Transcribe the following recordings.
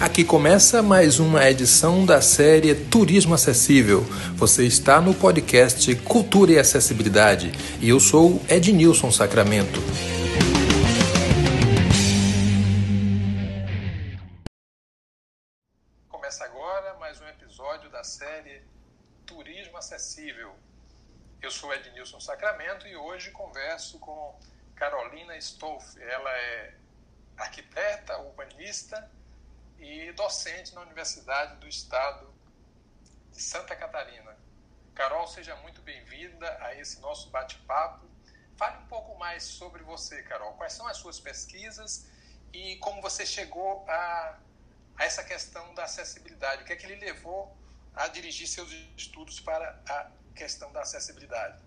Aqui começa mais uma edição da série Turismo Acessível. Você está no podcast Cultura e Acessibilidade e eu sou Ednilson Sacramento. Começa agora mais um episódio da série Turismo Acessível. Eu sou Ednilson Sacramento e hoje converso com Carolina Stolf. Ela é arquiteta, urbanista e docente na Universidade do Estado de Santa Catarina. Carol, seja muito bem-vinda a esse nosso bate-papo. Fale um pouco mais sobre você, Carol. Quais são as suas pesquisas e como você chegou a, a essa questão da acessibilidade? O que é que lhe levou a dirigir seus estudos para a questão da acessibilidade?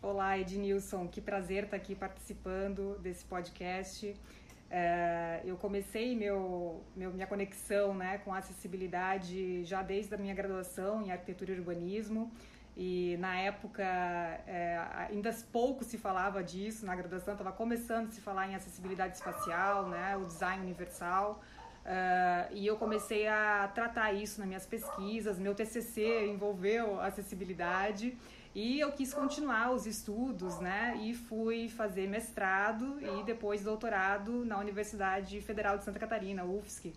Olá, Ednilson. Que prazer estar aqui participando desse podcast. É, eu comecei meu, meu, minha conexão né, com a acessibilidade já desde a minha graduação em arquitetura e urbanismo. E na época é, ainda pouco se falava disso, na graduação estava começando a se falar em acessibilidade espacial, né, o design universal. Uh, e eu comecei a tratar isso nas minhas pesquisas. Meu TCC envolveu acessibilidade e eu quis continuar os estudos, né? E fui fazer mestrado e depois doutorado na Universidade Federal de Santa Catarina, UFSC.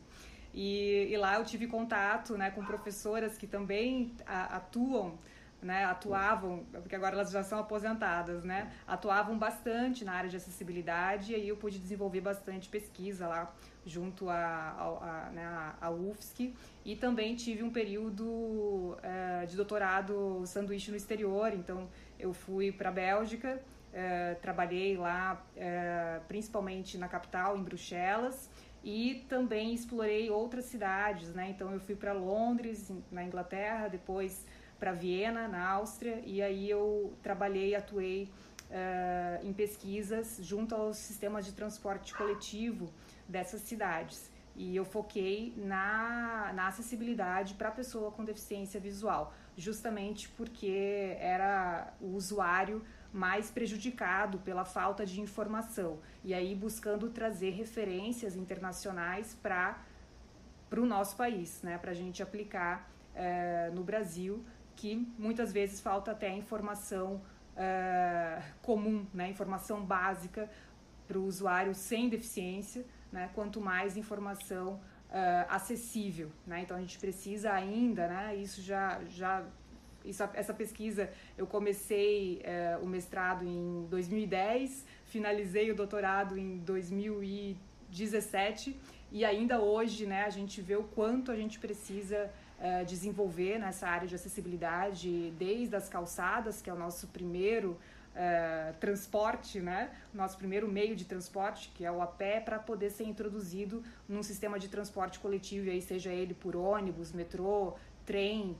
E, e lá eu tive contato né, com professoras que também atuam né, atuavam, porque agora elas já são aposentadas, né, atuavam bastante na área de acessibilidade e aí eu pude desenvolver bastante pesquisa lá junto à a, a, né, a, UFSC e também tive um período é, de doutorado sanduíche no exterior, então eu fui para a Bélgica, é, trabalhei lá é, principalmente na capital, em Bruxelas, e também explorei outras cidades, né? Então eu fui para Londres, na Inglaterra, depois para Viena, na Áustria, e aí eu trabalhei, atuei uh, em pesquisas junto aos sistemas de transporte coletivo dessas cidades. E eu foquei na, na acessibilidade para a pessoa com deficiência visual, justamente porque era o usuário mais prejudicado pela falta de informação. E aí buscando trazer referências internacionais para o nosso país, né, para a gente aplicar uh, no Brasil que muitas vezes falta até informação uh, comum, né? informação básica para o usuário sem deficiência, né? quanto mais informação uh, acessível. Né? Então a gente precisa ainda, né? isso já, já isso, essa pesquisa eu comecei uh, o mestrado em 2010, finalizei o doutorado em 2017 e ainda hoje né, a gente vê o quanto a gente precisa uh, desenvolver nessa área de acessibilidade, desde as calçadas, que é o nosso primeiro uh, transporte, né? nosso primeiro meio de transporte, que é o a pé, para poder ser introduzido num sistema de transporte coletivo, aí seja ele por ônibus, metrô, trem,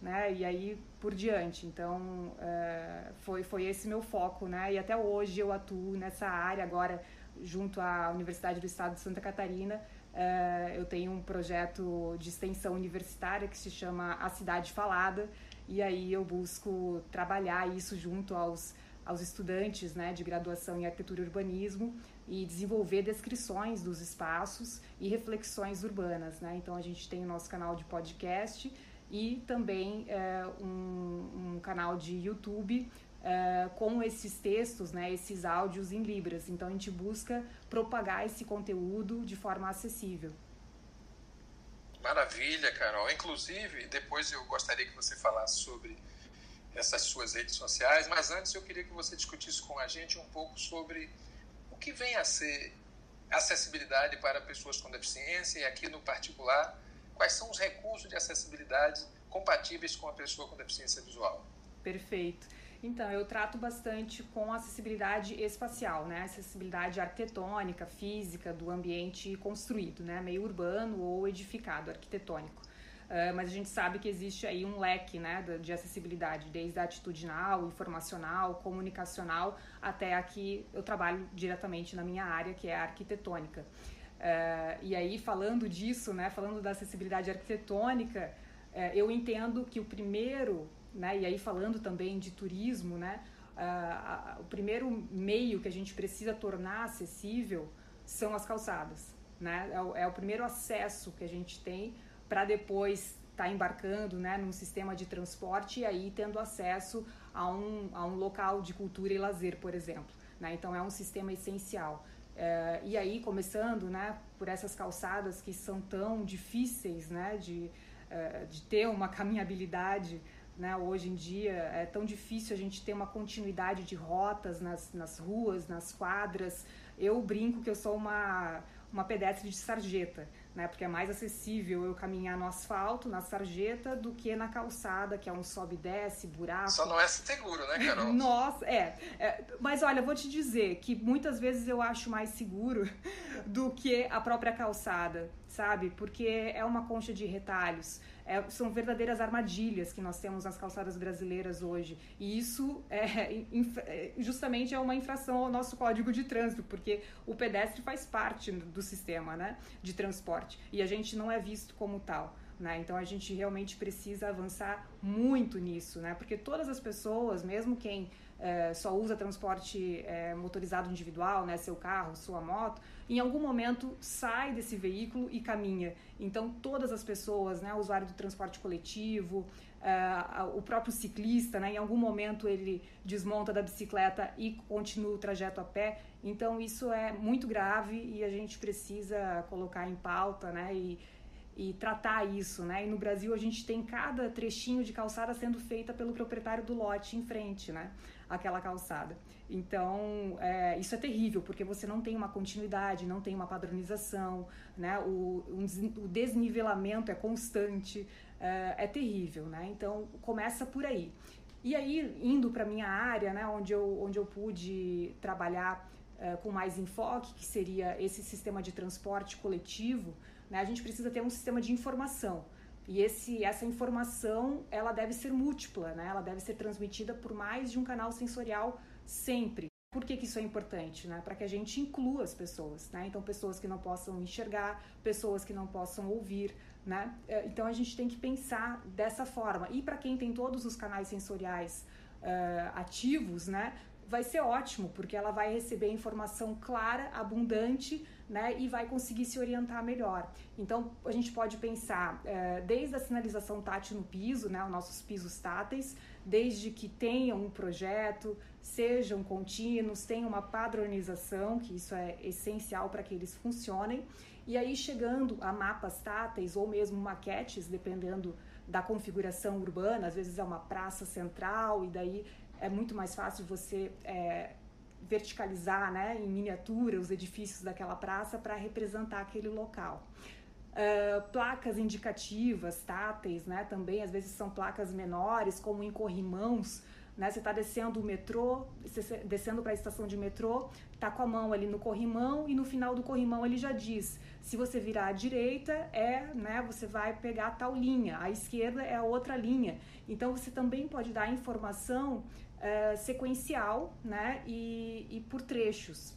né? E aí por diante. Então uh, foi foi esse meu foco, né? E até hoje eu atuo nessa área agora junto à Universidade do Estado de Santa Catarina eu tenho um projeto de extensão universitária que se chama A Cidade Falada, e aí eu busco trabalhar isso junto aos, aos estudantes né, de graduação em arquitetura e urbanismo e desenvolver descrições dos espaços e reflexões urbanas. Né? Então a gente tem o nosso canal de podcast e também é, um, um canal de YouTube uh, com esses textos, né, esses áudios em Libras. Então a gente busca propagar esse conteúdo de forma acessível. Maravilha, Carol. Inclusive, depois eu gostaria que você falasse sobre essas suas redes sociais, mas antes eu queria que você discutisse com a gente um pouco sobre o que vem a ser acessibilidade para pessoas com deficiência e aqui no particular, quais são os recursos de acessibilidade compatíveis com a pessoa com deficiência visual. Perfeito. Então, eu trato bastante com acessibilidade espacial, né? Acessibilidade arquitetônica, física do ambiente construído, né? Meio urbano ou edificado, arquitetônico. Uh, mas a gente sabe que existe aí um leque né, de acessibilidade, desde a atitudinal, informacional, comunicacional, até aqui eu trabalho diretamente na minha área, que é a arquitetônica. Uh, e aí, falando disso, né, falando da acessibilidade arquitetônica, uh, eu entendo que o primeiro né? E aí falando também de turismo, né? O primeiro meio que a gente precisa tornar acessível são as calçadas. né? É o, é o primeiro acesso que a gente tem para depois estar tá embarcando, né, num sistema de transporte e aí tendo acesso a um, a um local de cultura e lazer, por exemplo. Né? Então é um sistema essencial. É, e aí, começando né, por essas calçadas que são tão difíceis né, de, é, de ter uma caminhabilidade, né, hoje em dia é tão difícil a gente ter uma continuidade de rotas nas, nas ruas, nas quadras. Eu brinco que eu sou uma, uma pedestre de sarjeta né? Porque é mais acessível eu caminhar no asfalto, na sarjeta, do que na calçada, que é um sobe e desce, buraco. Só não é seguro, né, Carol? Nossa, é, é. Mas olha, vou te dizer que muitas vezes eu acho mais seguro do que a própria calçada, sabe? Porque é uma concha de retalhos. É, são verdadeiras armadilhas que nós temos nas calçadas brasileiras hoje. E isso é, é, justamente é uma infração ao nosso código de trânsito, porque o pedestre faz parte do sistema né, de transporte e a gente não é visto como tal. Né? Então a gente realmente precisa avançar muito nisso, né? porque todas as pessoas, mesmo quem é, só usa transporte é, motorizado individual, né, seu carro, sua moto, em algum momento sai desse veículo e caminha. Então, todas as pessoas, né, o usuário do transporte coletivo, é, o próprio ciclista, né, em algum momento ele desmonta da bicicleta e continua o trajeto a pé. Então, isso é muito grave e a gente precisa colocar em pauta né, e, e tratar isso, né? E no Brasil a gente tem cada trechinho de calçada sendo feita pelo proprietário do lote em frente, né? Aquela calçada. Então, é, isso é terrível, porque você não tem uma continuidade, não tem uma padronização, né? o, um, o desnivelamento é constante, é, é, terrível. Né? Então, começa por aí. E aí, indo para minha área, né, onde, eu, onde eu pude trabalhar é, com mais enfoque, que seria esse sistema de transporte coletivo, né, a gente precisa ter um sistema de informação. E esse, essa informação, ela deve ser múltipla, né? Ela deve ser transmitida por mais de um canal sensorial sempre. Por que, que isso é importante? Né? Para que a gente inclua as pessoas, né? Então, pessoas que não possam enxergar, pessoas que não possam ouvir, né? É, então, a gente tem que pensar dessa forma. E para quem tem todos os canais sensoriais uh, ativos, né? Vai ser ótimo, porque ela vai receber informação clara, abundante, né, e vai conseguir se orientar melhor. Então, a gente pode pensar é, desde a sinalização tátil no piso, né, os nossos pisos táteis, desde que tenham um projeto, sejam contínuos, tenham uma padronização, que isso é essencial para que eles funcionem, e aí chegando a mapas táteis ou mesmo maquetes, dependendo da configuração urbana, às vezes é uma praça central e daí é muito mais fácil você é, verticalizar né, em miniatura os edifícios daquela praça para representar aquele local. Uh, placas indicativas, táteis, né, também às vezes são placas menores, como em corrimãos, né, você está descendo o metrô, descendo para a estação de metrô, está com a mão ali no corrimão e no final do corrimão ele já diz, se você virar à direita é, né, você vai pegar tal linha, à esquerda é a outra linha. Então você também pode dar informação uh, sequencial né, e, e por trechos.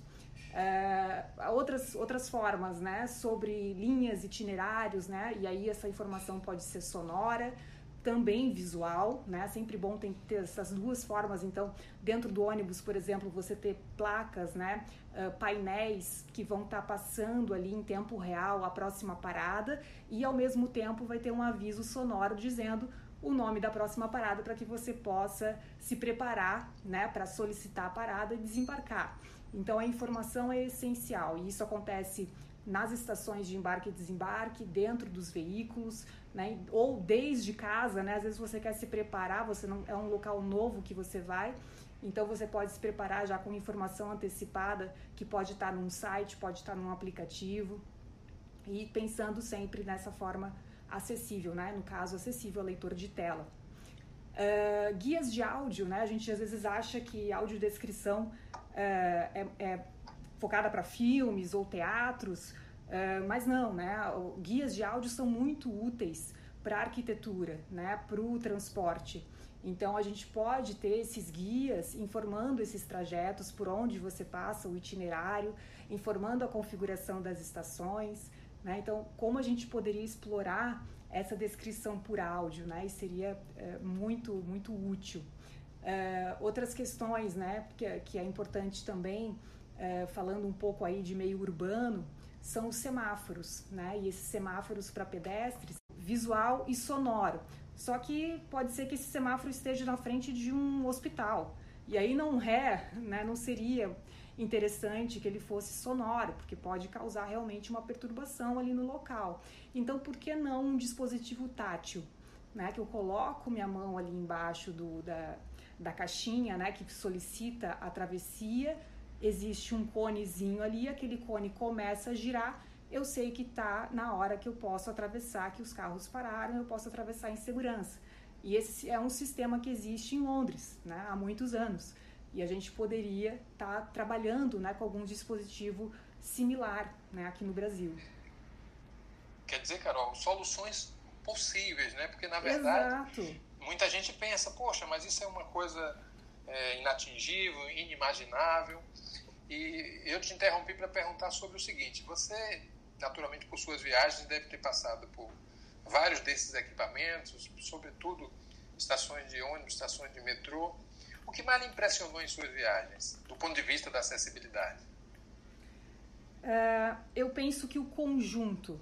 Uh, outras, outras formas né, sobre linhas, itinerários, né, e aí essa informação pode ser sonora, também visual, né? Sempre bom ter essas duas formas. Então, dentro do ônibus, por exemplo, você ter placas, né? Uh, painéis que vão estar tá passando ali em tempo real a próxima parada e ao mesmo tempo vai ter um aviso sonoro dizendo o nome da próxima parada para que você possa se preparar né, para solicitar a parada e desembarcar. Então a informação é essencial e isso acontece nas estações de embarque e desembarque, dentro dos veículos, né, ou desde casa, né, às vezes você quer se preparar, você não é um local novo que você vai, então você pode se preparar já com informação antecipada que pode estar num site, pode estar num aplicativo e pensando sempre nessa forma acessível, né? No caso, acessível ao leitor de tela. Uh, guias de áudio, né? A gente às vezes acha que audiodescrição uh, é, é focada para filmes ou teatros, uh, mas não, né? Guias de áudio são muito úteis para a arquitetura, né? Para o transporte. Então a gente pode ter esses guias informando esses trajetos por onde você passa, o itinerário, informando a configuração das estações. Né? Então, como a gente poderia explorar essa descrição por áudio, né? E seria é, muito, muito útil. É, outras questões, né, que, que é importante também, é, falando um pouco aí de meio urbano, são os semáforos, né? E esses semáforos para pedestres, visual e sonoro. Só que pode ser que esse semáforo esteja na frente de um hospital. E aí não é, né, não seria interessante que ele fosse sonoro, porque pode causar realmente uma perturbação ali no local. Então, por que não um dispositivo tátil? Né, que eu coloco minha mão ali embaixo do, da, da caixinha, né, que solicita a travessia, existe um conezinho ali, aquele cone começa a girar, eu sei que está na hora que eu posso atravessar, que os carros pararam, eu posso atravessar em segurança. E esse é um sistema que existe em Londres, né, há muitos anos. E a gente poderia estar tá trabalhando né, com algum dispositivo similar né, aqui no Brasil. Quer dizer, Carol, soluções possíveis, né? Porque na verdade Exato. muita gente pensa, poxa, mas isso é uma coisa é, inatingível, inimaginável. E eu te interrompi para perguntar sobre o seguinte: você, naturalmente, por suas viagens, deve ter passado por vários desses equipamentos, sobretudo estações de ônibus, estações de metrô. O que mais lhe impressionou em suas viagens, do ponto de vista da acessibilidade? Uh, eu penso que o conjunto,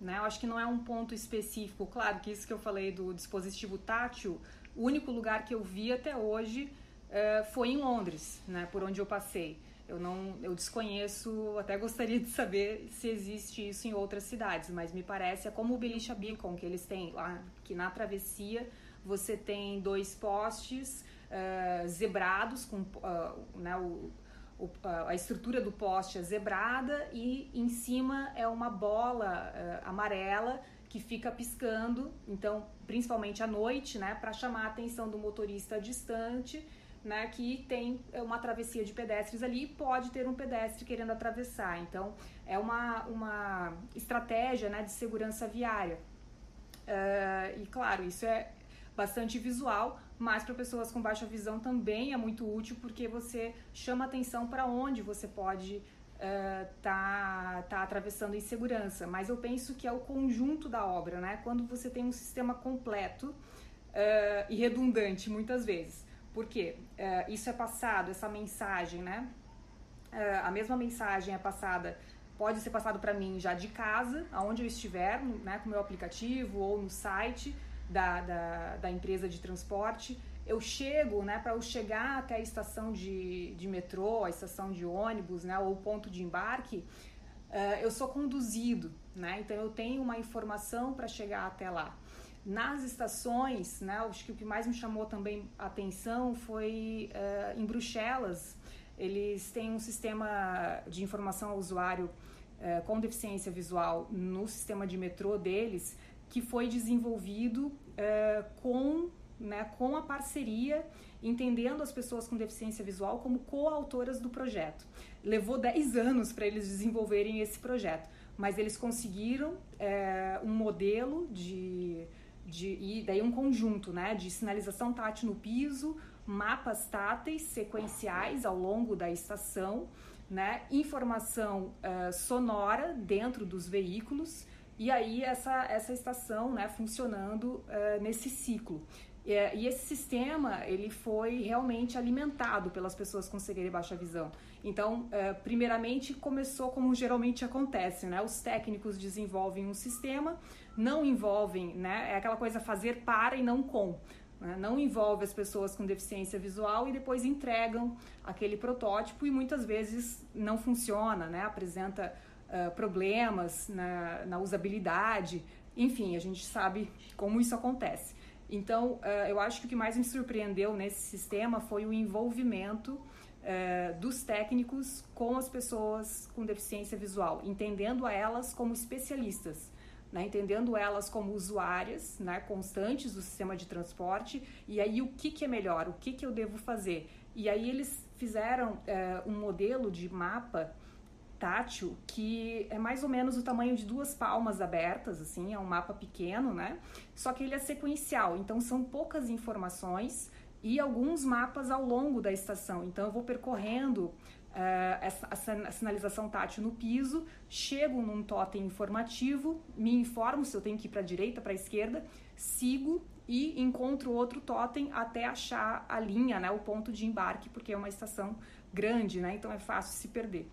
né? Eu acho que não é um ponto específico. Claro que isso que eu falei do dispositivo tátil, o único lugar que eu vi até hoje uh, foi em Londres, né? Por onde eu passei. Eu não, eu desconheço, até gostaria de saber se existe isso em outras cidades, mas me parece é como o Belisha Beacon que eles têm lá, que na travessia você tem dois postes uh, zebrados, com uh, né, o, o, a estrutura do poste é zebrada e em cima é uma bola uh, amarela que fica piscando, então principalmente à noite, né, para chamar a atenção do motorista distante, né, que tem uma travessia de pedestres ali, pode ter um pedestre querendo atravessar. Então é uma, uma estratégia, né, de segurança viária. Uh, e claro, isso é bastante visual, mas para pessoas com baixa visão também é muito útil porque você chama atenção para onde você pode uh, tá, tá atravessando em segurança. Mas eu penso que é o conjunto da obra, né? Quando você tem um sistema completo uh, e redundante muitas vezes. Porque uh, isso é passado, essa mensagem, né? a mesma mensagem é passada pode ser passado para mim já de casa, aonde eu estiver, né, com meu aplicativo ou no site, da, da, da empresa de transporte. Eu chego, né, para eu chegar até a estação de, de metrô, a estação de ônibus, né, ou ponto de embarque, uh, eu sou conduzido, né, então eu tenho uma informação para chegar até lá. Nas estações, né, acho que o que mais me chamou também a atenção foi uh, em Bruxelas. Eles têm um sistema de informação ao usuário uh, com deficiência visual no sistema de metrô deles, que foi desenvolvido é, com, né, com a parceria, entendendo as pessoas com deficiência visual como coautoras do projeto. Levou 10 anos para eles desenvolverem esse projeto, mas eles conseguiram é, um modelo de, de. e daí um conjunto né, de sinalização tátil no piso, mapas táteis sequenciais ao longo da estação, né, informação uh, sonora dentro dos veículos e aí essa, essa estação né, funcionando uh, nesse ciclo. E, e, esse sistema ele foi realmente alimentado pelas pessoas com cegueira e baixa visão. Então, uh, primeiramente começou como geralmente acontece, né? Os técnicos desenvolvem um sistema, não envolvem, né? É aquela coisa fazer para e não com. Né? Não envolve as pessoas com deficiência visual e depois entregam aquele protótipo e muitas vezes não funciona, né? Apresenta uh, problemas na, na, usabilidade, enfim, a gente sabe como isso acontece. Então, uh, eu acho que o que mais me surpreendeu nesse sistema foi o envolvimento uh, dos técnicos com as pessoas com deficiência visual, entendendo a elas como especialistas. Né, entendendo elas como usuárias né, constantes do sistema de transporte e aí o que, que é melhor, o que, que eu devo fazer. E aí eles fizeram um modelo de mapa tátil que é mais ou menos o tamanho de duas palmas abertas, assim, é um mapa pequeno, né? Só que ele é sequencial, então são poucas informações e alguns mapas ao longo da estação. Então eu vou percorrendo uh, essa, sinalização tátil no piso, chego num totem informativo, me informo se eu tenho que ir para a direita, para a esquerda, sigo e encontro outro totem até achar a linha, né, o ponto de embarque, porque é uma estação grande, né? Então é fácil se perder.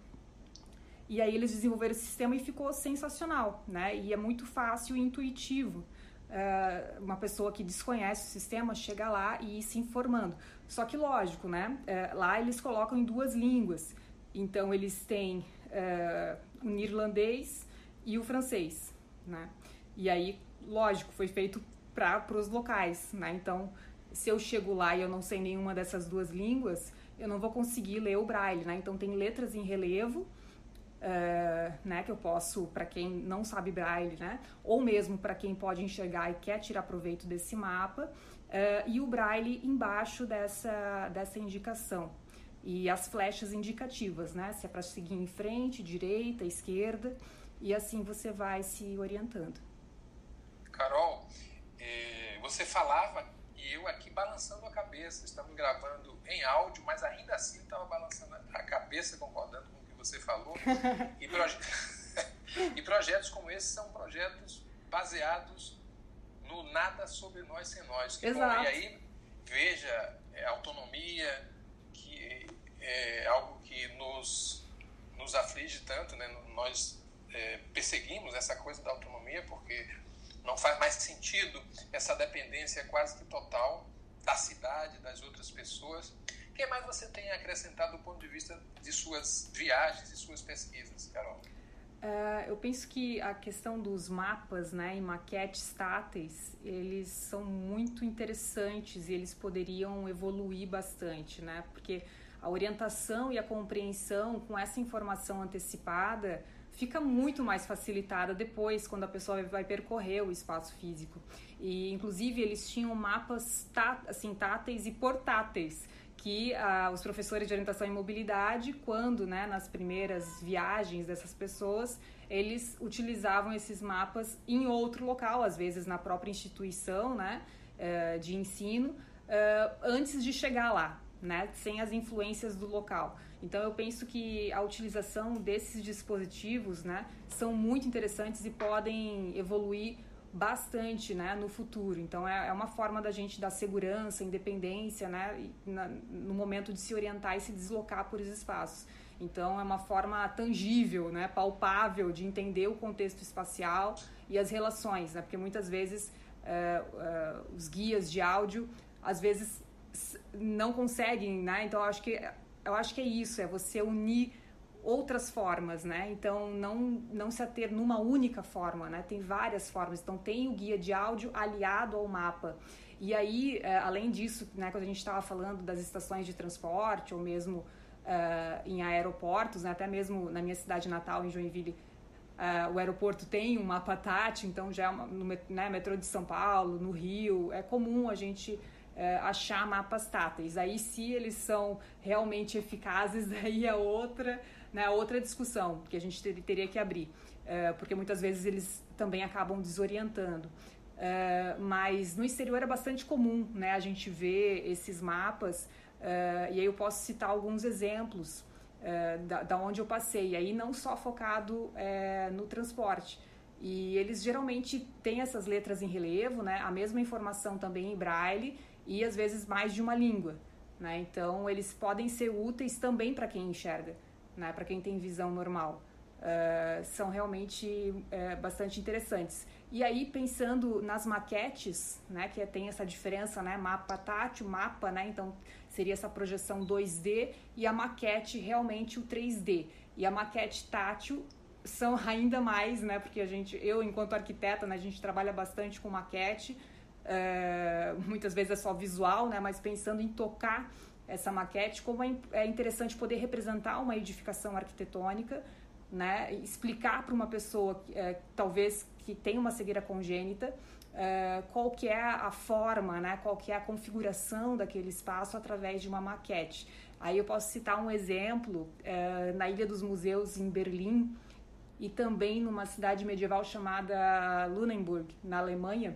E aí eles desenvolveram esse sistema e ficou sensacional, né? E é muito fácil e intuitivo. Uh, uma pessoa que desconhece o sistema chega lá e ir se informando. Só que lógico, né? Uh, lá eles colocam em duas línguas. Então eles têm uh, o irlandês e o francês, né? E aí, lógico, foi feito para os locais, né? Então, se eu chego lá e eu não sei nenhuma dessas duas línguas, eu não vou conseguir ler o braille, né? Então tem letras em relevo, uh, né? Que eu posso, para quem não sabe braille, né? Ou mesmo para quem pode enxergar e quer tirar proveito desse mapa, uh, e o braille embaixo dessa, dessa indicação. E as flechas indicativas, né? Se é para seguir em frente, direita, esquerda, e assim você vai se orientando. Carol, eh, você falava e eu aqui balançando a cabeça. Estamos gravando em áudio, mas ainda assim estava balançando a cabeça, concordando com você falou. E, proje... e projetos como esse são projetos baseados no nada sobre nós sem nós. Que, Exato. Bom, e aí, veja, é, autonomia, que é algo que nos, nos aflige tanto, né? Nós é, perseguimos essa coisa da autonomia porque não faz mais sentido essa dependência quase que total da cidade, das outras pessoas. Que mais você tem acrescentado do ponto de vista de suas viagens e suas pesquisas, Carol? Uh, eu penso que a questão dos mapas né, e maquetes táteis, eles são muito interessantes e eles poderiam evoluir bastante, né? Porque a orientação e a compreensão com essa informação antecipada fica muito mais facilitada depois, quando a pessoa vai percorrer o espaço físico. E, inclusive, eles tinham mapas tá, assim, táteis e portáteis, que ah, os professores de orientação e mobilidade, quando, né, nas primeiras viagens dessas pessoas, eles utilizavam esses mapas em outro local, às vezes na própria instituição, né, eh, de ensino, eh, antes de chegar lá, né, sem as influências do local. Então eu penso que a utilização desses dispositivos, né, são muito interessantes e podem evoluir bastante, né, no futuro. Então é, é uma forma da gente dar segurança, independência, né, na, no momento de se orientar e se deslocar por esses espaços. Então é uma forma tangível, né, palpável de entender o contexto espacial e as relações, né, porque muitas vezes é, é, os guias de áudio às vezes não conseguem, né? Então eu acho que eu acho que é isso, é você unir outras formas, né? Então não não se ater numa única forma, né? Tem várias formas. Então tem o guia de áudio aliado ao mapa. E aí, é, além disso, né, quando a gente estava falando das estações de transporte ou mesmo uh, em aeroportos, né, até mesmo na minha cidade natal, em Joinville, uh, o aeroporto tem um mapa tátil, então já é uma, no né, metrô de São Paulo, no Rio, é comum a gente achar mapas táteis. Aí, se eles são realmente eficazes, daí é outra, né, outra discussão que a gente ter, teria que abrir, é, porque muitas vezes eles também acabam desorientando. É, mas no exterior é bastante comum né, a gente ver esses mapas, é, e aí eu posso citar alguns exemplos da, da onde eu passei, e aí não só focado no transporte. E eles geralmente têm essas letras em relevo, né? A mesma informação também em braille e às vezes mais de uma língua. Né? Então, eles podem ser úteis também para quem enxerga, né? para quem tem visão normal. Uh, são realmente uh, bastante interessantes. E aí, pensando nas maquetes, né, que tem essa diferença, né, mapa tátil, mapa, né, então seria essa projeção 2D, e a maquete realmente o 3D. E a maquete tátil são ainda mais, né, porque a gente, eu enquanto arquiteta, né, a gente trabalha bastante com maquete, é, muitas vezes é só visual, né? Mas pensando em tocar essa maquete, como é, é interessante poder representar uma edificação arquitetônica, né? Explicar para uma pessoa, é, talvez que tem uma cegueira congênita, é, qual que é a forma, né? Qual que é a configuração daquele espaço através de uma maquete. Aí eu posso citar um exemplo é, na Ilha dos Museus em Berlim e também numa cidade medieval chamada Lunenburg, na Alemanha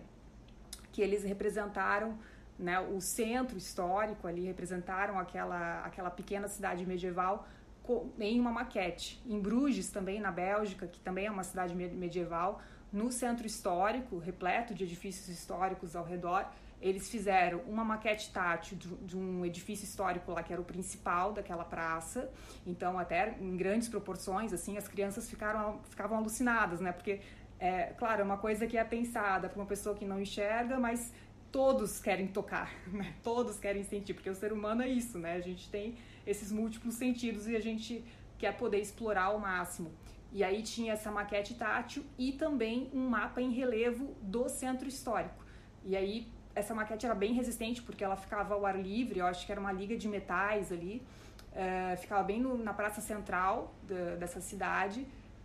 que eles representaram né, o centro histórico ali, representaram aquela, aquela pequena cidade medieval em uma maquete. Em Bruges, também na Bélgica, que também é uma cidade medieval, no centro histórico, repleto de edifícios históricos ao redor, eles fizeram uma maquete tátil de, um edifício histórico lá que era o principal daquela praça. Então, até em grandes proporções, assim, as crianças ficaram, ficavam alucinadas, né? Porque, é, claro, é uma coisa que é pensada para uma pessoa que não enxerga, mas todos querem tocar, né? Todos querem sentir, porque o ser humano é isso, né? A gente tem esses múltiplos sentidos e a gente quer poder explorar ao máximo. E aí tinha essa maquete tátil e também um mapa em relevo do centro histórico. E aí essa maquete era bem resistente porque ela ficava ao ar livre, eu acho que era uma liga de metais ali, uh, ficava bem no, na praça central da, dessa cidade.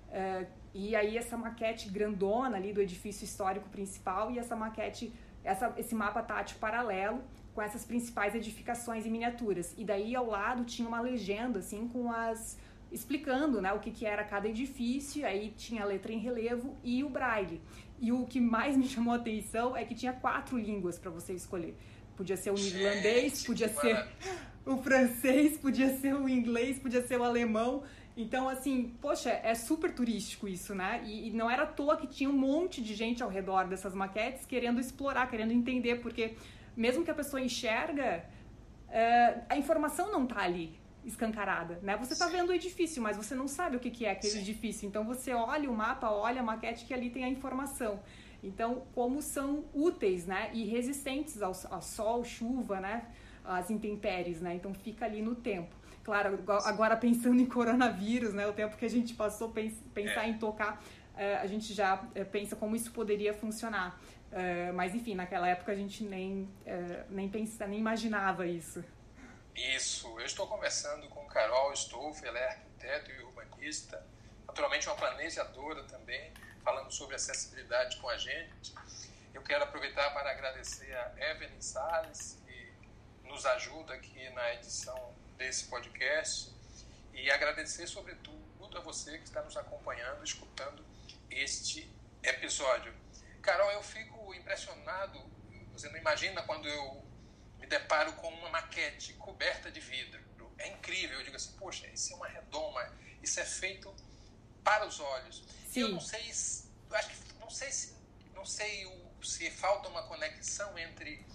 Uh, e aí essa maquete grandona ali do edifício histórico principal e essa maquete, essa, esse mapa tátil paralelo com essas principais edificações e miniaturas. E daí ao lado tinha uma legenda assim com as explicando né, o que, que era cada edifício, aí tinha a letra em relevo e o braille. E o que mais me chamou a atenção é que tinha quatro línguas para você escolher. Podia ser o irlandês, podia ser o francês, podia ser o inglês, podia ser o alemão. Então, assim, poxa, é super turístico isso, né? E, e, não era à toa que tinha um monte de gente ao redor dessas maquetes querendo explorar, querendo entender, porque mesmo que a pessoa enxerga, é, a informação não tá ali escancarada, né? Você está vendo o edifício, mas você não sabe o que, que é aquele Sim. edifício. Então você olha o mapa, olha a maquete que ali tem a informação. Então, como são úteis, né? E resistentes ao, ao sol, chuva, né? As intempéries, né? Então fica ali no tempo. Claro, agora pensando em coronavírus, né? O tempo que a gente passou pensar é. em tocar, eh, a gente já eh, pensa como isso poderia funcionar. Eh, mas enfim, naquela época a gente nem, nem, pensa, nem imaginava isso. Isso, eu estou conversando com Carol Stolf, ela é arquiteto e urbanista, naturalmente uma planejadora também, falando sobre acessibilidade com a gente. Eu quero aproveitar para agradecer a Evelyn Salles, que nos ajuda aqui na edição desse podcast, e agradecer, sobretudo, a você que está nos acompanhando, escutando este episódio. Carol, eu fico impressionado, você não imagina quando eu me deparo com uma maquete coberta de vidro. É incrível. Eu digo assim, poxa, isso é uma redoma, isso é feito para os olhos. Sim. Eu não sei, acho que não sei se não sei o, se falta uma conexão entre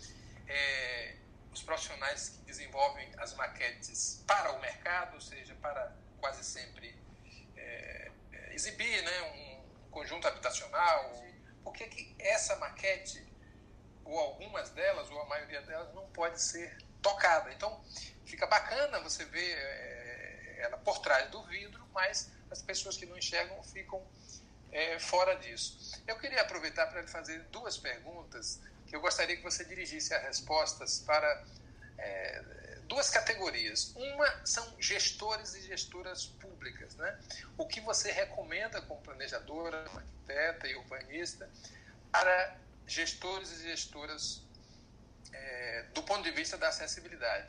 é, os profissionais que desenvolvem as maquetes para o mercado, ou seja, para quase sempre é, é exibir, né, um conjunto habitacional. Por que, que essa maquete ou algumas delas, ou a maioria delas, não pode ser tocada. Então, fica bacana você ver é, ela por trás do vidro, mas as pessoas que não enxergam ficam é, fora disso. Eu queria aproveitar para lhe fazer duas perguntas que eu gostaria que você dirigisse as respostas para é, duas categorias. Uma são gestores e gestoras públicas. Né? O que você recomenda como planejadora, arquiteta e urbanista para gestores e gestoras é, do ponto de vista da acessibilidade.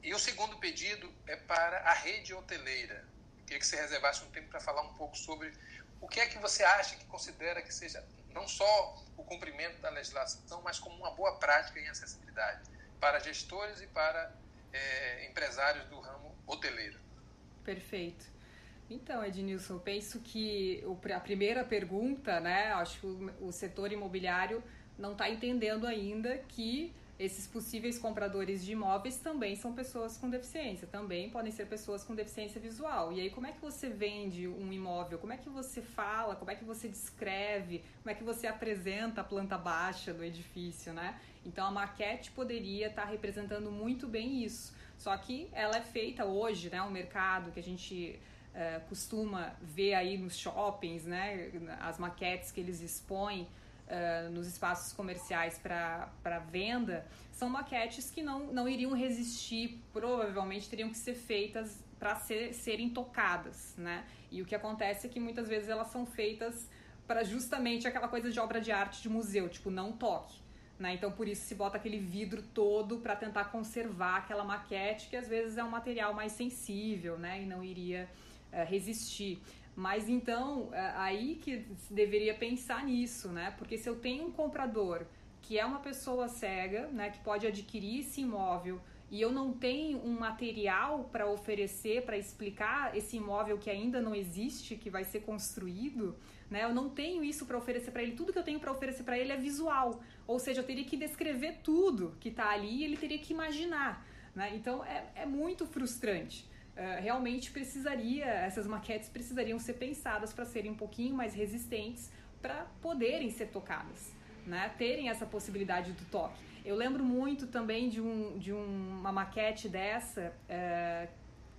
E o segundo pedido é para a rede hoteleira. queria que você reservasse um tempo para falar um pouco sobre o que é que você acha que considera que seja não só o cumprimento da legislação, mas como uma boa prática em acessibilidade para gestores e para é, empresários do ramo hoteleiro. Perfeito. Então, Ednilson, eu penso que a primeira pergunta, né, acho que o setor imobiliário não está entendendo ainda que esses possíveis compradores de imóveis também são pessoas com deficiência, também podem ser pessoas com deficiência visual. E aí, como é que você vende um imóvel? Como é que você fala? Como é que você descreve? Como é que você apresenta a planta baixa do edifício, né? Então, a maquete poderia estar tá representando muito bem isso. Só que ela é feita hoje, né? Um mercado que a gente uh, costuma ver aí nos shoppings, né, as maquetes que eles expõem uh, nos espaços comerciais para venda, são maquetes que não, não iriam resistir, provavelmente teriam que ser feitas para ser, serem tocadas, né? E o que acontece é que muitas vezes elas são feitas para justamente aquela coisa de obra de arte de museu, tipo, não toque. Né? Então, por isso se bota aquele vidro todo para tentar conservar aquela maquete, que às vezes é um material mais sensível né? e não iria é, resistir. Mas então, é, aí que se deveria pensar nisso, né? Porque se eu tenho um comprador que é uma pessoa cega, né, que pode adquirir esse imóvel e eu não tenho um material para oferecer, para explicar esse imóvel que ainda não existe, que vai ser construído, né? Eu não tenho isso para oferecer para ele. Tudo que eu tenho para oferecer para ele é visual. Ou seja, eu teria que descrever tudo que está ali e ele teria que imaginar. Né? Então é, é muito frustrante. Uh, realmente precisaria, essas maquetes precisariam ser pensadas para serem um pouquinho mais resistentes para poderem ser tocadas, né? terem essa possibilidade do toque. Eu lembro muito também de, um, de um, uma maquete dessa uh,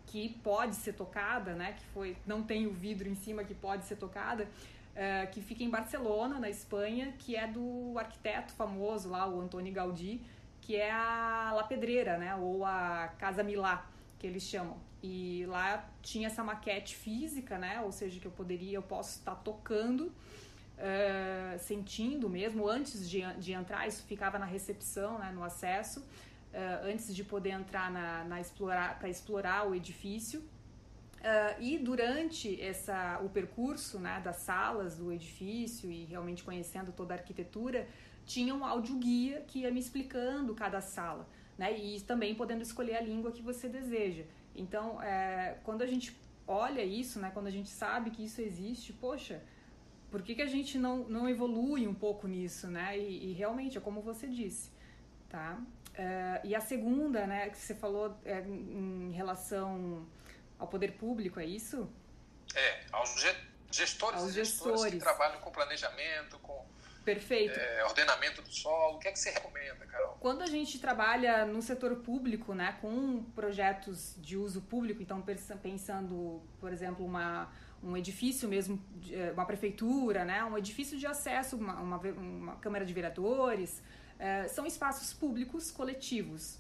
que pode ser tocada, né? que foi, não tem o vidro em cima que pode ser tocada, uh, que fica em Barcelona, na Espanha, que é do arquiteto famoso lá, o Antoni Gaudí, que é a La Pedreira, né? Ou a Casa Milá, que eles chamam. E lá tinha essa maquete física, né? Ou seja, que eu poderia, eu posso estar tocando, uh, sentindo mesmo. Antes de, de entrar, isso ficava na recepção, né? No acesso. Uh, antes de poder entrar na, na explorar para explorar o edifício uh, e durante essa o percurso né das salas do edifício e realmente conhecendo toda a arquitetura tinha um áudio guia que ia me explicando cada sala, né? E também podendo escolher a língua que você deseja. Então, é, quando a gente olha isso, né? Quando a gente sabe que isso existe, poxa, por que, que a gente não, não evolui um pouco nisso, né? E, e realmente é como você disse, tá? É, e a segunda, né? Que você falou é, em relação ao poder público, é isso? É, aos gestores aos e gestores que trabalham com planejamento, com Perfeito. É, ordenamento do solo, o que é que você recomenda, Carol? Quando a gente trabalha no setor público, né, com projetos de uso público, então pensando, por exemplo, uma, um edifício mesmo, é, uma prefeitura, né, um edifício de acesso, uma, uma, uma Câmara de Vereadores, é, são espaços públicos coletivos.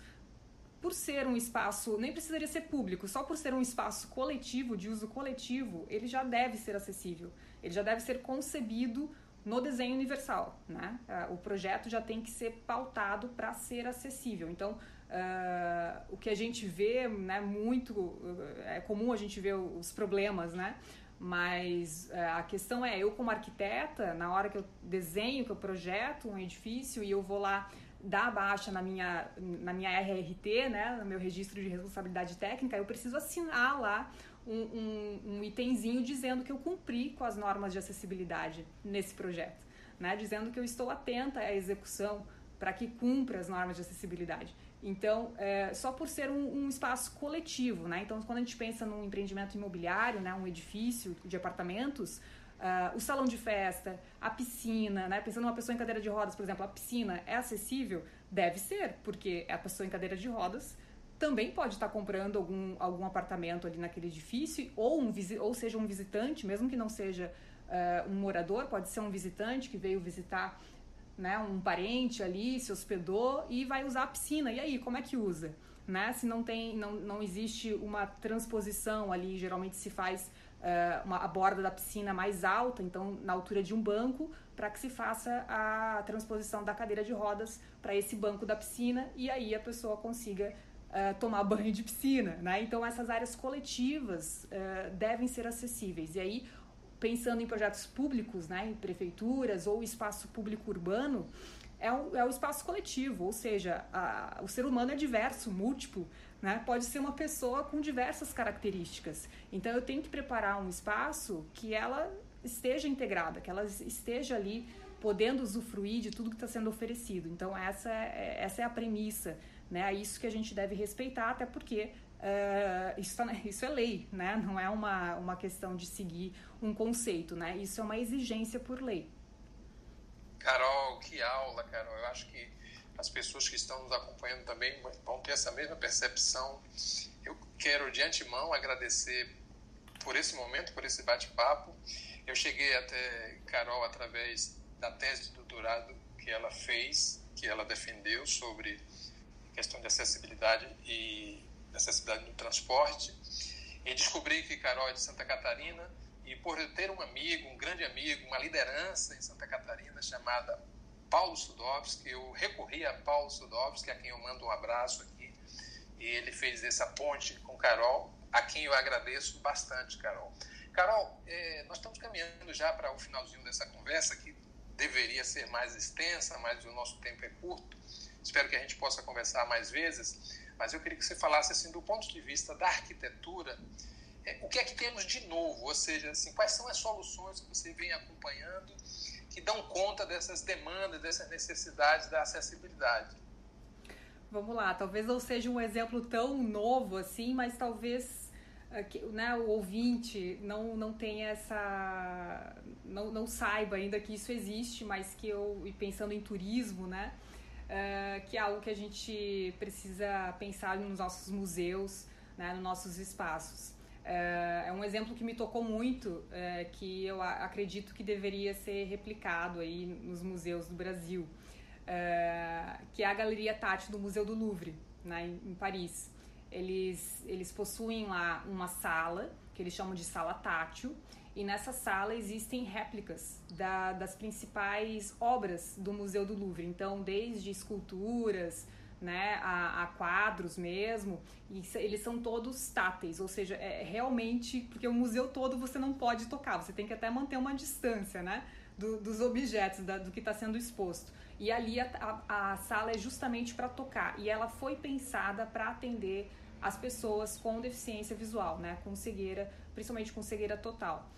Por ser um espaço, nem precisaria ser público, só por ser um espaço coletivo, de uso coletivo, ele já deve ser acessível. Ele já deve ser concebido no desenho universal, né? Uh, o projeto já tem que ser pautado para ser acessível. Então, uh, o que a gente vê, né, muito é comum a gente ver os problemas, né? Mas uh, a questão é, eu como arquiteta, na hora que eu desenho, que eu projeto um edifício e eu vou lá dar baixa na minha, na minha RRT, né, no meu registro de responsabilidade técnica, eu preciso assinar lá um, um, itemzinho dizendo que eu cumpri com as normas de acessibilidade nesse projeto, né? dizendo que eu estou atenta à execução para que cumpra as normas de acessibilidade. Então, é, só por ser um, um, espaço coletivo, né? Então, quando a gente pensa num empreendimento imobiliário, né, um edifício de apartamentos, uh, o salão de festa, a piscina, né? Pensando numa pessoa em cadeira de rodas, por exemplo, a piscina é acessível? Deve ser, porque é a pessoa em cadeira de rodas também pode estar comprando algum, algum apartamento ali naquele edifício, ou, um, ou seja um visitante, mesmo que não seja uh, um morador, pode ser um visitante que veio visitar né, um parente ali, se hospedou e vai usar a piscina. E aí, como é que usa? Né? Se não tem, não, não existe uma transposição ali, geralmente se faz uh, uma, a borda da piscina mais alta, então na altura de um banco, para que se faça a transposição da cadeira de rodas para esse banco da piscina e aí a pessoa consiga uh, tomar banho de piscina, né? Então essas áreas coletivas uh, devem ser acessíveis. E aí, pensando em projetos públicos, né, em prefeituras ou espaço público urbano, é o, é o espaço coletivo, ou seja, a, o ser humano é diverso, múltiplo, né? Pode ser uma pessoa com diversas características. Então eu tenho que preparar um espaço que ela esteja integrada, que ela esteja ali podendo usufruir de tudo que está sendo oferecido. Então essa é, essa é a premissa né? É isso que a gente deve respeitar, até porque uh, isso, tá, isso é lei, né? não é uma, uma questão de seguir um conceito, né? isso é uma exigência por lei. Carol, que aula, Carol. Eu acho que as pessoas que estão nos acompanhando também vão ter essa mesma percepção. Eu quero de antemão agradecer por esse momento, por esse bate-papo. Eu cheguei até Carol através da tese de doutorado que ela fez, que ela defendeu sobre questão de acessibilidade e acessibilidade no transporte. E descobri que Carol é de Santa Catarina e por ter um amigo, um grande amigo, uma liderança em Santa Catarina chamada Paulo Sudovski, eu recorri a Paulo Sudovski, a quem eu mando um abraço aqui, e ele fez essa ponte com Carol, a quem eu agradeço bastante, Carol. Carol, é, nós estamos caminhando já para o finalzinho dessa conversa, que deveria ser mais extensa, mas o nosso tempo é curto. Espero que a gente possa conversar mais vezes, mas eu queria que você falasse assim do ponto de vista da arquitetura, é, o que é que temos de novo? Ou seja, assim, quais são as soluções que você vem acompanhando que dão conta dessas demandas, dessas necessidades da acessibilidade? Vamos lá, talvez não seja um exemplo tão novo assim, mas talvez né, o ouvinte não, não tenha essa. Não, não saiba ainda que isso existe, mas que eu, e pensando em turismo, né, uh, que é algo que a gente precisa pensar nos nossos museus, né, nos nossos espaços. Uh, é um exemplo que me tocou muito, uh, que eu acredito que deveria ser replicado aí nos museus do Brasil, que é a Galeria Tati do Museu do Louvre, né, em Paris. Eles, eles possuem lá uma sala, que eles chamam de sala tátil, e nessa sala existem réplicas da, das principais obras do Museu do Louvre. Então, desde esculturas, né, a, a, quadros mesmo, e eles são todos táteis, ou seja, é realmente, porque o museu todo você não pode tocar, você tem que até manter uma distância, né, do, dos objetos, da, do que está sendo exposto. E ali a, a, a sala é justamente para tocar, e ela foi pensada para atender as pessoas com deficiência visual, né, com cegueira, principalmente com cegueira total.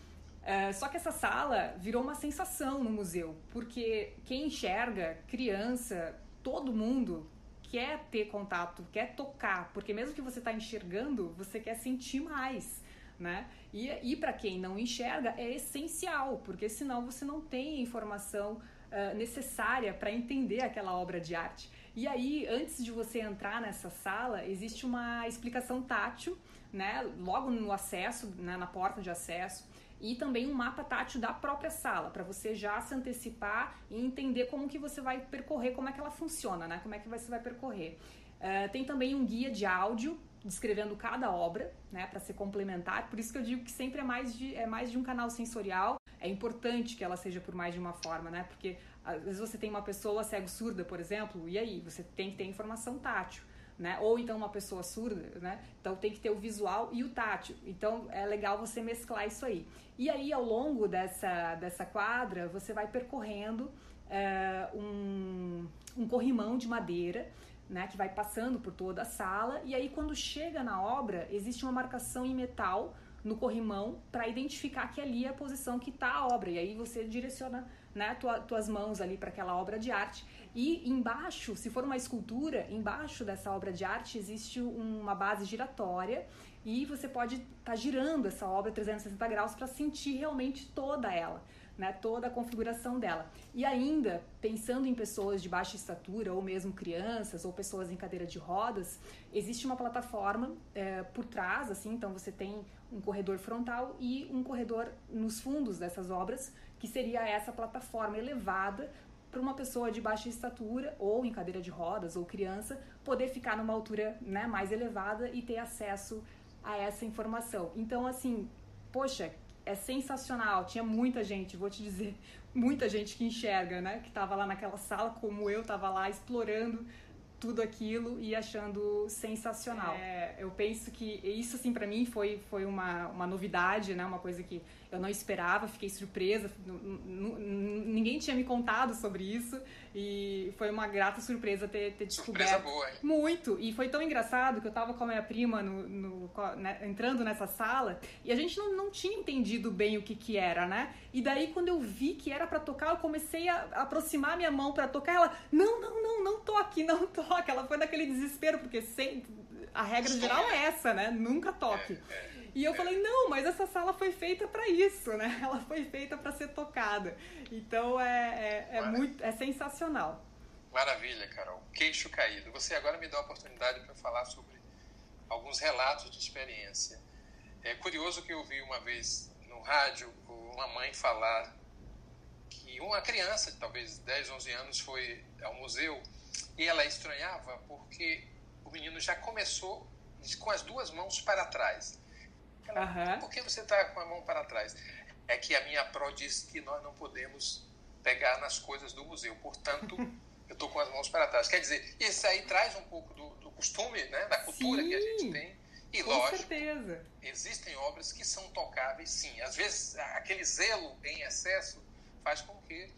Uh, só que essa sala virou uma sensação no museu, porque quem enxerga, criança, todo mundo quer ter contato, quer tocar, porque mesmo que você está enxergando, você quer sentir mais, né? E, e para quem não enxerga é essencial, porque senão você não tem informação uh, necessária para entender aquela obra de arte. E aí, antes de você entrar nessa sala, existe uma explicação tátil, né? Logo no acesso, né? na porta de acesso, e também um mapa tátil da própria sala, para você já se antecipar e entender como que você vai percorrer, como é que ela funciona, né? Como é que você vai percorrer. Uh, tem também um guia de áudio descrevendo cada obra, né, para ser complementar. Por isso que eu digo que sempre é mais de, é mais de um canal sensorial. É importante que ela seja por mais de uma forma, né? Porque às vezes você tem uma pessoa cego-surda, por exemplo, e aí? Você tem que ter informação tátil. Né? Ou então uma pessoa surda, né? Então tem que ter o visual e o tátil. Então é legal você mesclar isso aí. E aí ao longo dessa, dessa quadra você vai percorrendo é, um, um corrimão de madeira, né? Que vai passando por toda a sala. E aí quando chega na obra existe uma marcação em metal no corrimão para identificar que ali é a posição que está a obra. E aí você direciona né, tua, tuas mãos ali para aquela obra de arte. E embaixo, se for uma escultura, embaixo dessa obra de arte existe uma base giratória e você pode estar tá girando essa obra 360 graus para sentir realmente toda ela. Né, toda a configuração dela. E ainda, pensando em pessoas de baixa estatura, ou mesmo crianças, ou pessoas em cadeira de rodas, existe uma plataforma é, por trás, assim, então você tem um corredor frontal e um corredor nos fundos dessas obras, que seria essa plataforma elevada para uma pessoa de baixa estatura ou em cadeira de rodas ou criança poder ficar numa altura né, mais elevada e ter acesso a essa informação. Então, assim, poxa, é sensacional. Tinha muita gente, vou te dizer, muita gente que enxerga, né? Que estava lá naquela sala, como eu estava lá explorando tudo aquilo e achando sensacional. É, eu penso que isso, assim, para mim foi, foi uma, uma novidade, né? Uma coisa que eu não esperava, fiquei surpresa. Ninguém tinha me contado sobre isso e foi uma grata surpresa ter, ter descoberto. Surpresa boa, hein? Muito. E foi tão engraçado que eu tava com a minha prima no, no né, entrando nessa sala e a gente não, não tinha entendido bem o que que era, né? E daí quando eu vi que era para tocar, eu comecei a aproximar minha mão para tocar. Ela, não, não, não, não toque, não toque. Ela foi naquele desespero porque sempre a regra geral é essa, né? Nunca toque. É, é. E eu falei, não, mas essa sala foi feita para isso, né? Ela foi feita para ser tocada. Então é, é, é muito, é sensacional. Maravilha, Carol. Queixo caído. Você agora me dá a oportunidade para falar sobre alguns relatos de experiência. É curioso que eu vi uma vez no rádio uma mãe falar que uma criança, talvez 10, 11 anos, foi ao museu e ela estranhava porque o menino já começou com as duas mãos para trás. Ela, uhum. Por que você está com a mão para trás? É que a minha pró disse que nós não podemos pegar nas coisas do museu, portanto, eu estou com as mãos para trás. Quer dizer, isso aí traz um pouco do, do costume, né, da cultura sim, que a gente tem. E com lógico, certeza. existem obras que são tocáveis, sim. Às vezes, aquele zelo em excesso faz com que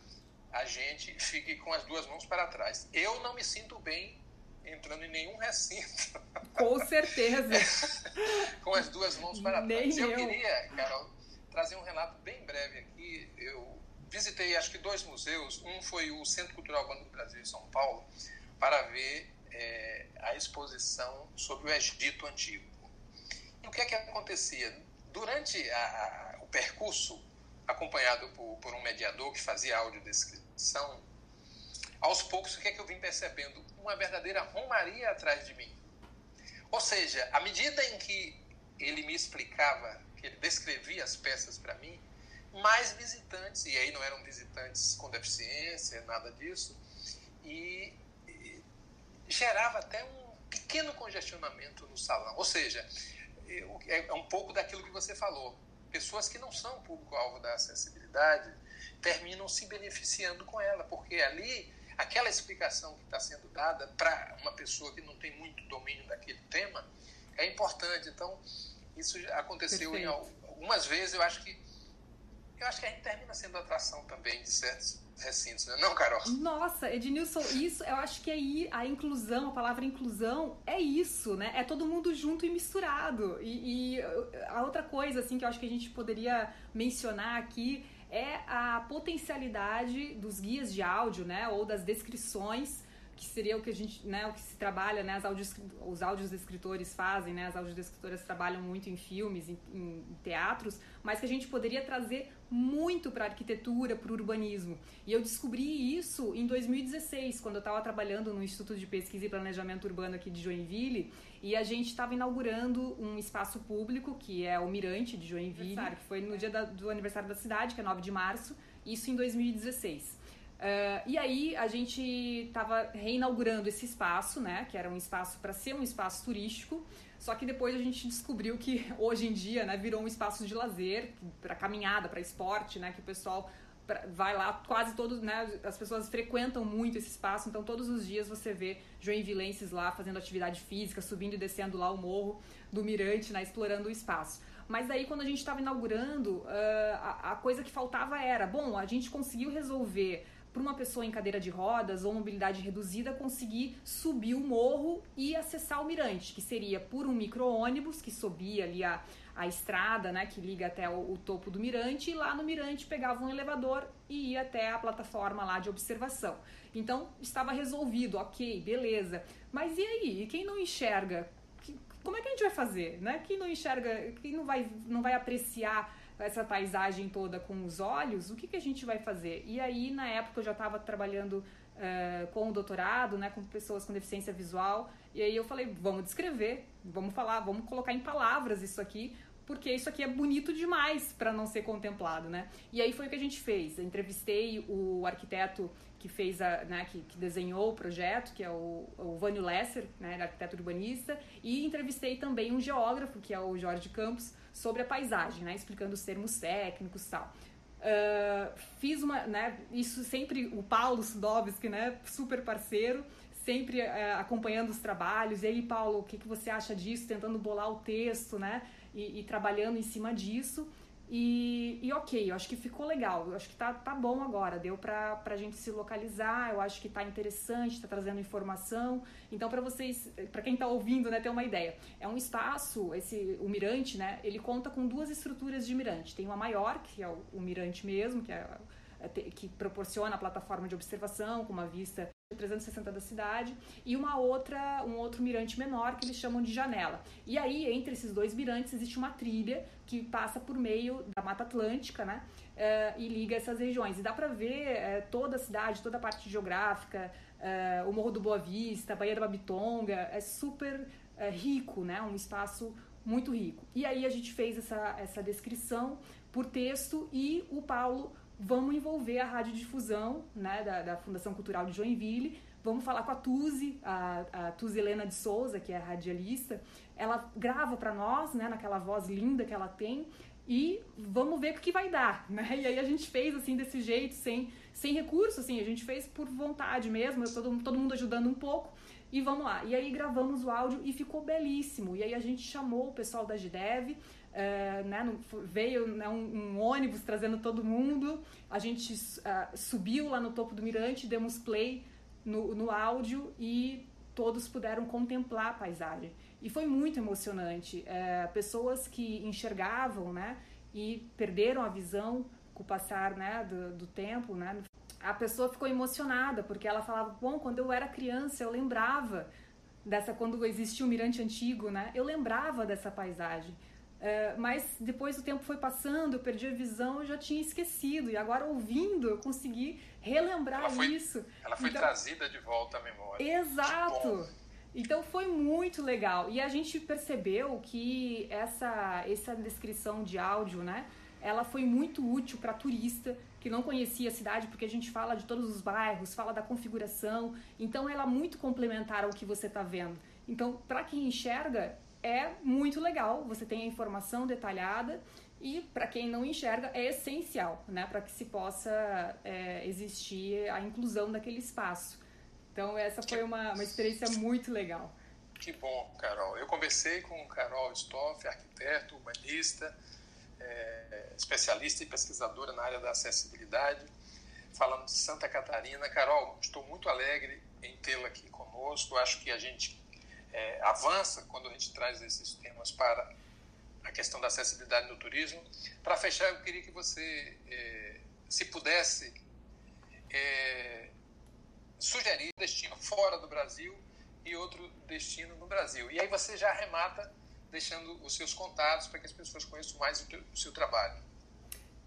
a gente fique com as duas mãos para trás. Eu não me sinto bem entrando em nenhum recinto. Com certeza. Com as duas mãos para trás. Eu, eu queria, Carol, trazer um relato bem breve aqui. Eu visitei, acho que, dois museus. Um foi o Centro Cultural Banco do Brasil, em São Paulo, para ver é, a exposição sobre o Egito Antigo. E o que é que acontecia? Durante a, a, o percurso, acompanhado por, por um mediador que fazia audiodescrição, aos poucos, o que é que eu vim percebendo? Uma verdadeira romaria atrás de mim. Ou seja, à medida em que ele me explicava, que ele descrevia as peças para mim, mais visitantes, e aí não eram visitantes com deficiência, nada disso, e, e gerava até um pequeno congestionamento no salão. Ou seja, é, é um pouco daquilo que você falou. Pessoas que não são público-alvo da acessibilidade terminam se beneficiando com ela, porque ali aquela explicação que está sendo dada para uma pessoa que não tem muito domínio daquele tema é importante. Então, isso aconteceu Perfeito. em algumas vezes, eu acho que eu acho que a gente termina sendo atração também de certos recintos, né? não, Carol? Nossa, Ednilson, isso eu acho que aí a inclusão, a palavra inclusão é isso, né? É todo mundo junto e misturado. E, e a outra coisa, assim, que eu acho que a gente poderia mencionar aqui é a potencialidade dos guias de áudio, né, ou das descrições que seria o que a gente, né, o que se trabalha, né, as audios, os áudios escritores fazem, né, as audiodescritoras trabalham muito em filmes, em, em, teatros, mas que a gente poderia trazer muito para a arquitetura, para o urbanismo. E eu descobri isso em 2016, quando eu estava trabalhando no Instituto de Pesquisa e Planejamento Urbano aqui de Joinville, e a gente estava inaugurando um espaço público, que é o Mirante de Joinville, que foi no dia da, do aniversário da cidade, que é 9 de março, isso em 2016. Uh, e aí a gente estava reinaugurando esse espaço, né? Que era um espaço para ser um espaço turístico. Só que depois a gente descobriu que hoje em dia, né, virou um espaço de lazer, para caminhada, para esporte, né? Que o pessoal vai lá quase todos, né? As pessoas frequentam muito esse espaço, então todos os dias você vê joinvilenses lá fazendo atividade física, subindo e descendo lá o morro do Mirante, né? Explorando o espaço. Mas daí quando a gente estava inaugurando, uh, a, a coisa que faltava era, bom, a gente conseguiu resolver para uma pessoa em cadeira de rodas ou mobilidade reduzida conseguir subir o morro e acessar o mirante, que seria por um micro-ônibus que subia ali a, a estrada, né, que liga até o, o, topo do mirante, e lá no mirante pegava um elevador e ia até a plataforma lá de observação. Então estava resolvido, ok, beleza. Mas e aí? E quem não enxerga? Como é que a gente vai fazer, né? Quem não enxerga, quem não vai, não vai apreciar essa paisagem toda com os olhos, o que, que a gente vai fazer? E aí, na época, eu já estava trabalhando uh, com o doutorado, né, com pessoas com deficiência visual, e aí eu falei, vamos descrever, vamos falar, vamos colocar em palavras isso aqui, porque isso aqui é bonito demais para não ser contemplado, né? E aí foi o que a gente fez. Eu entrevistei o arquiteto que fez a, né, que, que, desenhou o projeto, que é o, o Vânio Lesser, né, arquiteto urbanista, e entrevistei também um geógrafo, que é o Jorge Campos, sobre a paisagem, né, explicando os termos técnicos e tal. Uh, fiz uma, né, isso sempre o Paulo Sudovski, né, super parceiro, sempre uh, acompanhando os trabalhos. E aí, Paulo, o que, que você acha disso? Tentando bolar o texto, né, e, e trabalhando em cima disso. E, e, ok, eu acho que ficou legal, eu acho que tá, tá bom agora, deu pra, pra gente se localizar, eu acho que tá interessante, tá trazendo informação. Então, para vocês, para quem tá ouvindo, né, ter uma ideia, é um espaço, esse, o mirante, né, ele conta com duas estruturas de mirante. Tem uma maior, que é o, o mirante mesmo, que, é, que proporciona a plataforma de observação com uma vista 360 da cidade e uma outra um outro mirante menor que eles chamam de janela. E aí entre esses dois mirantes existe uma trilha que passa por meio da Mata Atlântica né uh, e liga essas regiões. E dá para ver uh, toda a cidade toda a parte geográfica o Morro do Boa Vista a Baía da Babitonga. É super rico né um espaço muito rico. E aí a gente fez essa essa descrição por texto e o Paulo vamos envolver a radiodifusão né, da, da Fundação Cultural de Joinville, vamos falar com a Tuzi, a, a Tuzi Helena de Souza, que é radialista, ela grava para nós, né, naquela voz linda que ela tem, e vamos ver o que vai dar, né? E aí a gente fez assim desse jeito, sem, sem recurso, assim, a gente fez por vontade mesmo, todo, todo mundo ajudando um pouco, e vamos lá. E aí gravamos o áudio e ficou belíssimo. E aí a gente chamou o pessoal da GDEV, Uh, né, veio né, um, um, ônibus trazendo todo mundo, a gente uh, subiu lá no topo do mirante, demos play no, no áudio e todos puderam contemplar a paisagem. E foi muito emocionante. É, pessoas que enxergavam, né, e perderam a visão com o passar, né, do, do tempo, né, a pessoa ficou emocionada porque ela falava, bom, quando eu era criança eu lembrava dessa quando existia o mirante antigo, né, eu lembrava dessa paisagem. É, mas depois o tempo foi passando, eu perdi a visão, eu já tinha esquecido. E agora, ouvindo, eu consegui relembrar ela foi, isso. Ela foi então, trazida de volta à memória. Exato! Então foi muito legal. E a gente percebeu que essa, essa descrição de áudio, né? Ela foi muito útil para turista que não conhecia a cidade, porque a gente fala de todos os bairros, fala da configuração. Então ela é muito complementar ao que você está vendo. Então, para quem enxerga, é muito legal. Você tem a informação detalhada e para quem não enxerga é essencial, né, para que se possa é, existir a inclusão daquele espaço. Então essa foi uma, uma experiência muito legal. Que bom, Carol. Eu conversei com Carol Stoff, arquiteto, humanista, é, especialista e pesquisadora na área da acessibilidade, falando de Santa Catarina. Carol, estou muito alegre em tê-la aqui conosco. Acho que a gente é, avança quando a gente traz esses temas para a questão da acessibilidade no turismo. Para fechar, eu queria que você, é, se pudesse, é, sugerir destino fora do Brasil e outro destino no Brasil. E aí você já arremata deixando os seus contatos para que as pessoas conheçam mais o, teu, o seu trabalho.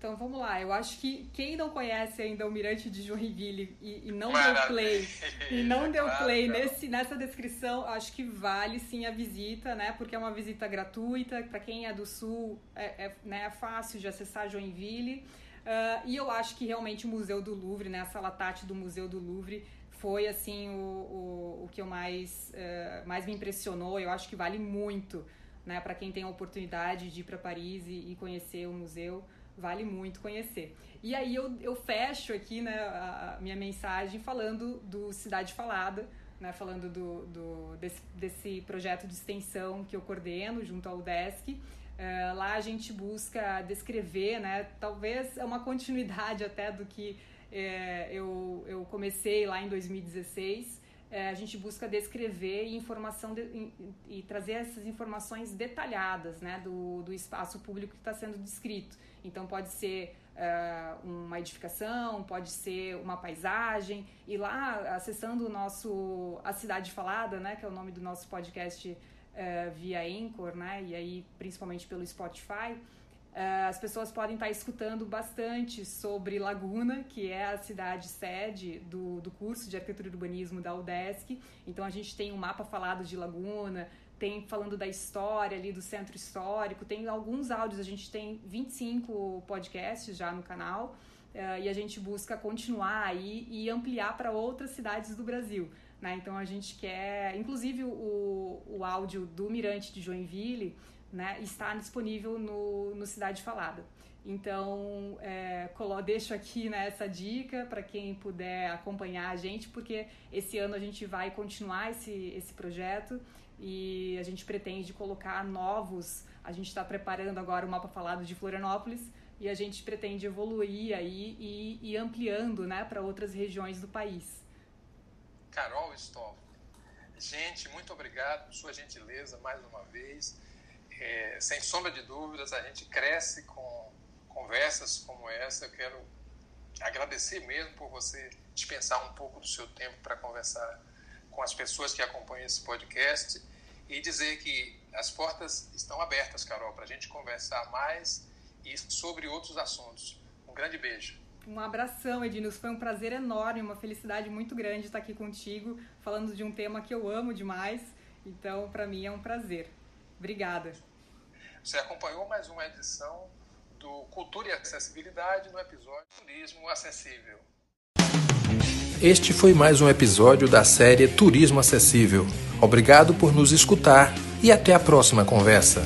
Então vamos lá, eu acho que quem não conhece ainda o Mirante de Joinville e, e não Maravilha. deu play e não deu play nesse, nessa descrição, acho que vale sim a visita, né? Porque é uma visita gratuita, para quem é do sul é, é, né, é fácil de acessar Joinville. Uh, e eu acho que realmente o Museu do Louvre, né, a sala Tati do Museu do Louvre, foi assim o, o, o que eu mais, uh, mais me impressionou. Eu acho que vale muito, né, para quem tem a oportunidade de ir para Paris e, e conhecer o museu vale muito conhecer. E aí eu, eu fecho aqui né, a minha mensagem falando do Cidade Falada, né, falando do, do, desse, desse projeto de extensão que eu coordeno junto ao UDESC. Uh, lá a gente busca descrever, né, talvez é uma continuidade até do que é, eu, eu comecei lá em 2016. É, a gente busca descrever informação de, e, e, trazer essas informações detalhadas né, do, do espaço público que está sendo descrito. Então pode ser uh, uma edificação, pode ser uma paisagem. E lá, acessando o nosso A Cidade Falada, né, que é o nome do nosso podcast uh, via Anchor, né, e aí principalmente pelo Spotify, as pessoas podem estar escutando bastante sobre Laguna, que é a cidade sede do, do curso de Arquitetura e Urbanismo da UDESC. Então a gente tem um mapa falado de Laguna, tem falando da história ali do centro histórico, tem alguns áudios, a gente tem 25 podcasts já no canal uh, e a gente busca continuar aí e ampliar para outras cidades do Brasil. Né? Então a gente quer, inclusive o, o áudio do Mirante de Joinville né, está disponível no, no Cidade Falada. Então, é, deixo aqui né, essa dica para quem puder acompanhar a gente, porque esse ano a gente vai continuar esse, esse projeto e a gente pretende colocar novos. A gente está preparando agora o mapa falado de Florianópolis e a gente pretende evoluir aí e, e ampliando né, para outras regiões do país. Carol Stoff, gente, muito obrigado por sua gentileza mais uma vez. É, sem sombra de dúvidas, a gente cresce com conversas como essa. Eu quero agradecer mesmo por você dispensar um pouco do seu tempo para conversar com as pessoas que acompanham esse podcast e dizer que as portas estão abertas, Carol, para a gente conversar mais e sobre outros assuntos. Um grande beijo. Um abração, Edinus. Foi um prazer enorme, uma felicidade muito grande estar aqui contigo, falando de um tema que eu amo demais. Então, para mim é um prazer. Obrigada. Você acompanhou mais uma edição do Cultura e Acessibilidade no episódio Turismo Acessível. Este foi mais um episódio da série Turismo Acessível. Obrigado por nos escutar e até a próxima conversa.